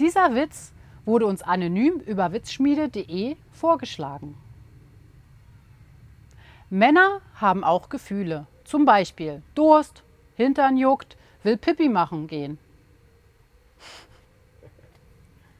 Dieser Witz wurde uns anonym über witzschmiede.de vorgeschlagen. Männer haben auch Gefühle. Zum Beispiel Durst, Hintern juckt, will Pipi machen gehen.